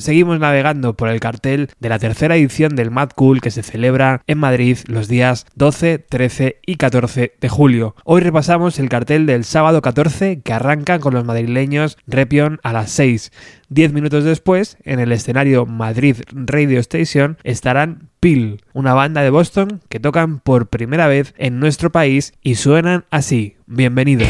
Seguimos navegando por el cartel de la tercera edición del Mad Cool que se celebra en Madrid los días 12, 13 y 14 de julio. Hoy repasamos el cartel del sábado 14 que arranca con los madrileños Repion a las 6. Diez minutos después, en el escenario Madrid Radio Station, estarán Peel, una banda de Boston que tocan por primera vez en nuestro país y suenan así. Bienvenidos.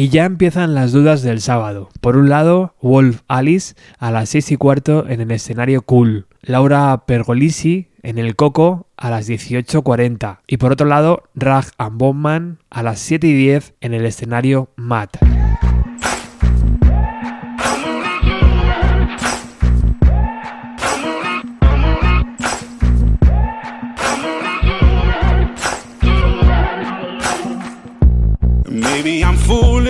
Y ya empiezan las dudas del sábado. Por un lado, Wolf Alice a las 6 y cuarto en el escenario Cool. Laura Pergolisi en el Coco a las 18.40. Y por otro lado, Rag and Bowman a las 7 y 10 en el escenario Matt.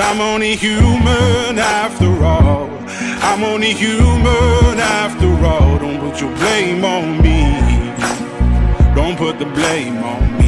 I'm only human after all. I'm only human after all. Don't put your blame on me. Don't put the blame on me.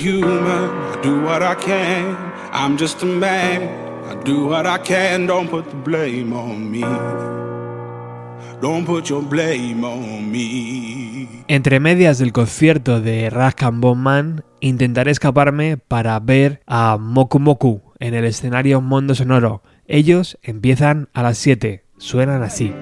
Human. I do what I can. I'm just a man. I do what I can. Don't put the blame on me. Don't put your blame on me. Entre medias del concierto de Raskan Bowman, intentaré escaparme para ver a Moku Moku en el escenario Mundo Sonoro. Ellos empiezan a las 7, suenan así.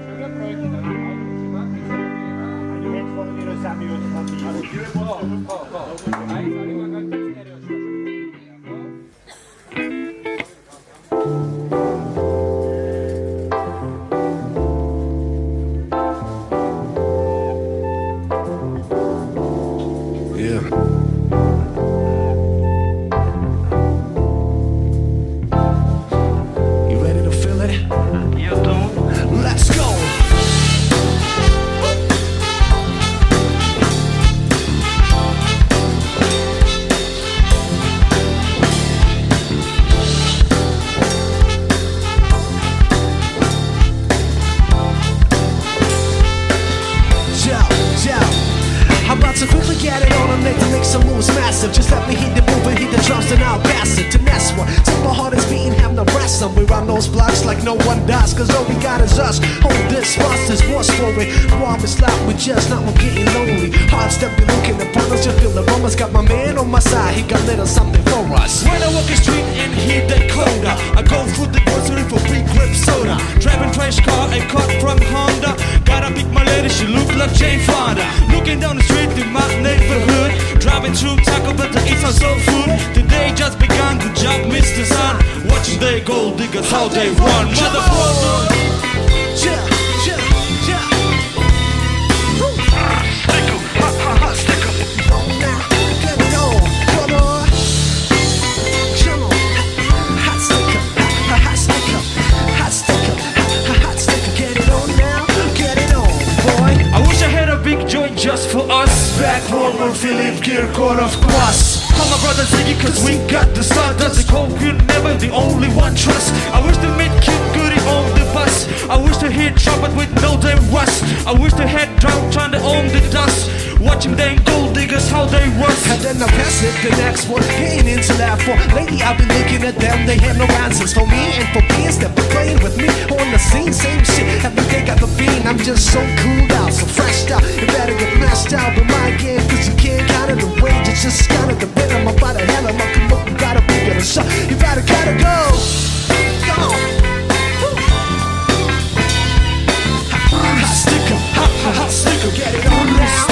I'm to quickly get it on and make to make some moves massive. Just let me hit the move and hit the drums and I'll pass it to next one. Till my heart is beating, have no rest. And we run those blocks like no one does. Cause all we got is us. Hold this, monsters, what's for it? Warm is loud, we just not we're getting lonely. Hard step, be looking upon us, you feel the romance. Got my man on my side, he got little something for us. When I walk the street and hear that closer, I go through the grocery for free grip soda. Driving trash car and cut from Honda. I pick my lady, she look like Jane Fonda. Looking down the street in my neighborhood. Driving through Taco Bell to eat some soul food. The day just began, good job, Mr. Sun. Watching they gold diggers, how they run. Motherfucker! Yeah. Back home on Philip Kirkor, of course. Call my brother Ziggy cause we got the cold you never And I pass it the next one. Ain't into that for. lady, I've been looking at them, they had no answers for me and for beings that were playing with me on the scene. Same shit, every day got the bean. I'm just so cooled out, so freshed out. You better get messed out with my game, cause you can't count it the wage. It's just kind of the rhythm. I'm about to hell, I'm up, you gotta be better shot. You better gotta go. Go. Hot sticker, hot, hot, hot sticker, get it on now,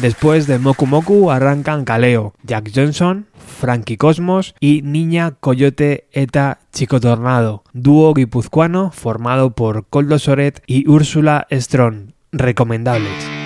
Después de Moku Moku arrancan Kaleo, Jack Johnson, Frankie Cosmos y Niña Coyote Eta Chico Tornado, dúo guipuzcoano formado por Coldo Soret y Úrsula Strong. Recomendables.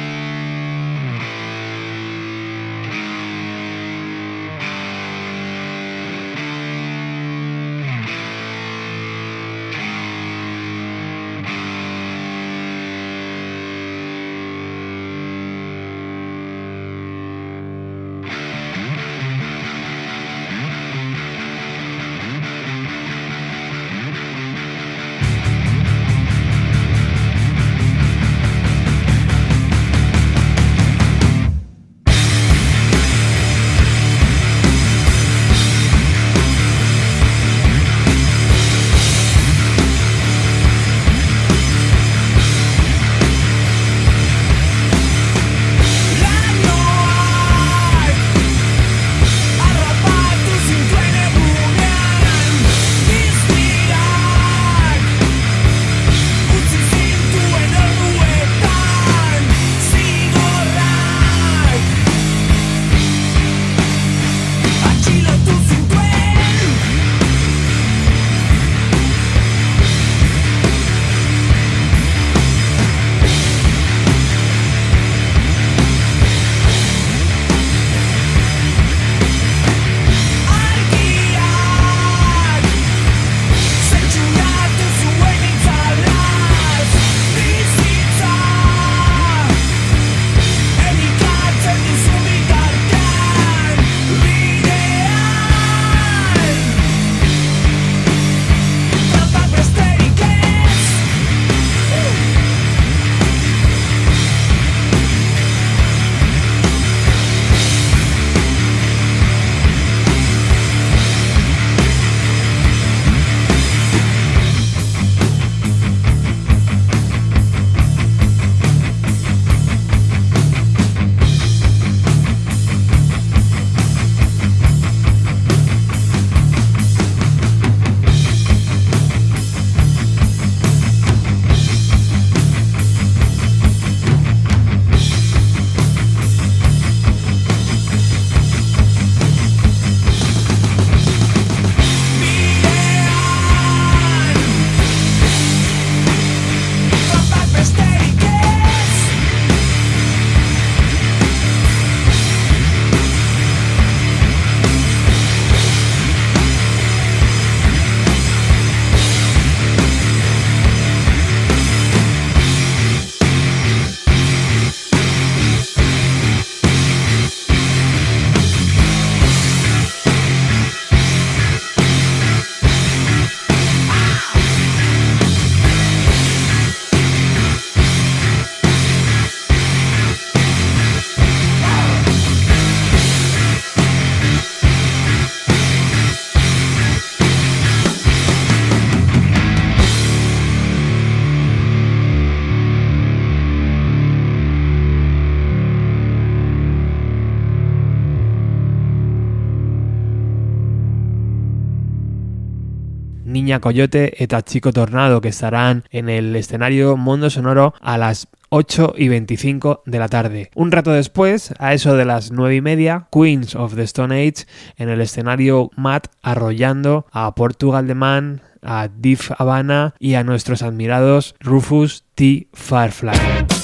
Coyote eta Chico Tornado, que estarán en el escenario Mundo Sonoro a las 8 y 25 de la tarde. Un rato después, a eso de las 9 y media, Queens of the Stone Age en el escenario Matt arrollando a Portugal de Man, a Div Havana y a nuestros admirados Rufus T. Firefly.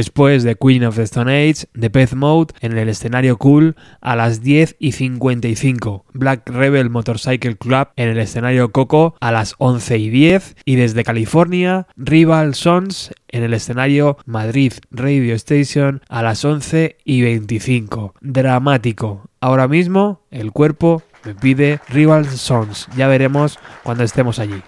Después de Queen of the Stone Age, Pet Mode en el escenario Cool a las 10 y 55, Black Rebel Motorcycle Club en el escenario Coco a las 11 y 10 y desde California, Rival Sons en el escenario Madrid Radio Station a las 11 y 25. Dramático. Ahora mismo el cuerpo me pide Rival Sons. Ya veremos cuando estemos allí.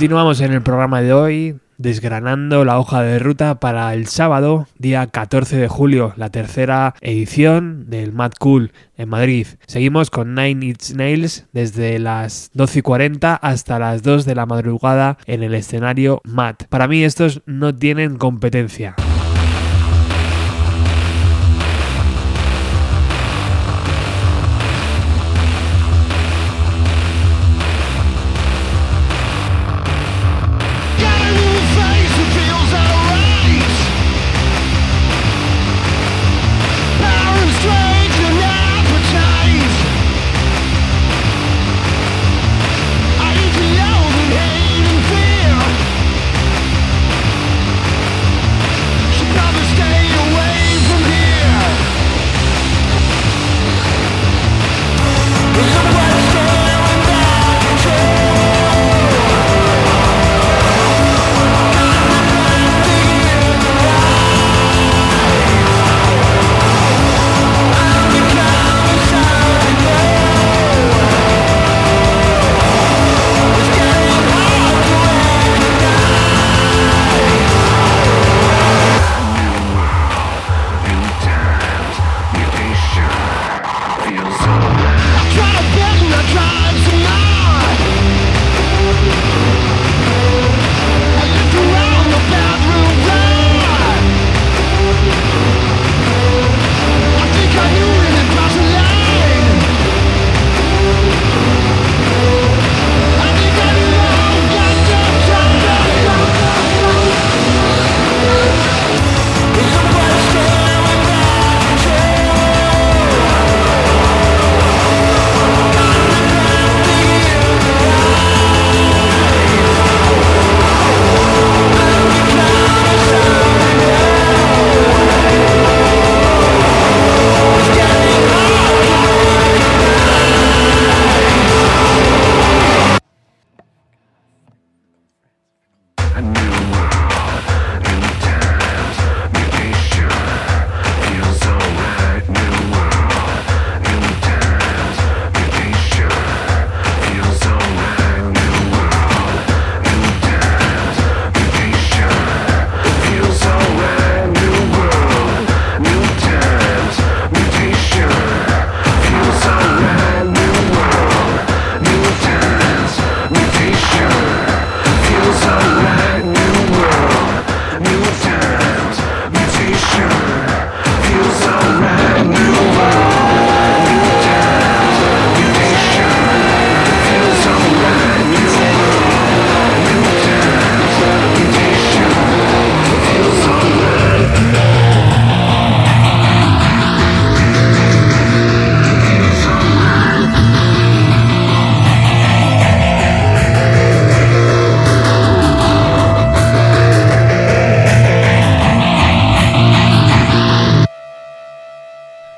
Continuamos en el programa de hoy desgranando la hoja de ruta para el sábado, día 14 de julio, la tercera edición del Mad Cool en Madrid. Seguimos con Nine Inch Nails desde las 12 y 40 hasta las 2 de la madrugada en el escenario Mad. Para mí estos no tienen competencia.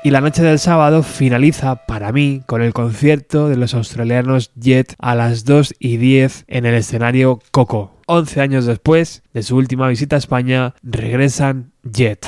Y la noche del sábado finaliza para mí con el concierto de los australianos Jet a las 2 y 10 en el escenario Coco. 11 años después de su última visita a España, regresan Jet.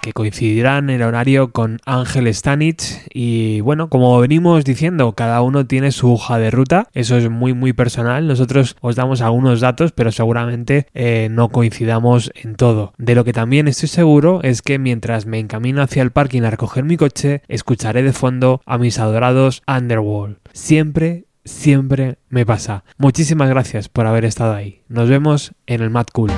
que coincidirá en el horario con Ángel Stanich. Y bueno, como venimos diciendo, cada uno tiene su hoja de ruta. Eso es muy, muy personal. Nosotros os damos algunos datos, pero seguramente eh, no coincidamos en todo. De lo que también estoy seguro es que mientras me encamino hacia el parking a recoger mi coche, escucharé de fondo a mis adorados Underworld. Siempre siempre me pasa. Muchísimas gracias por haber estado ahí. Nos vemos en el Mad Cool.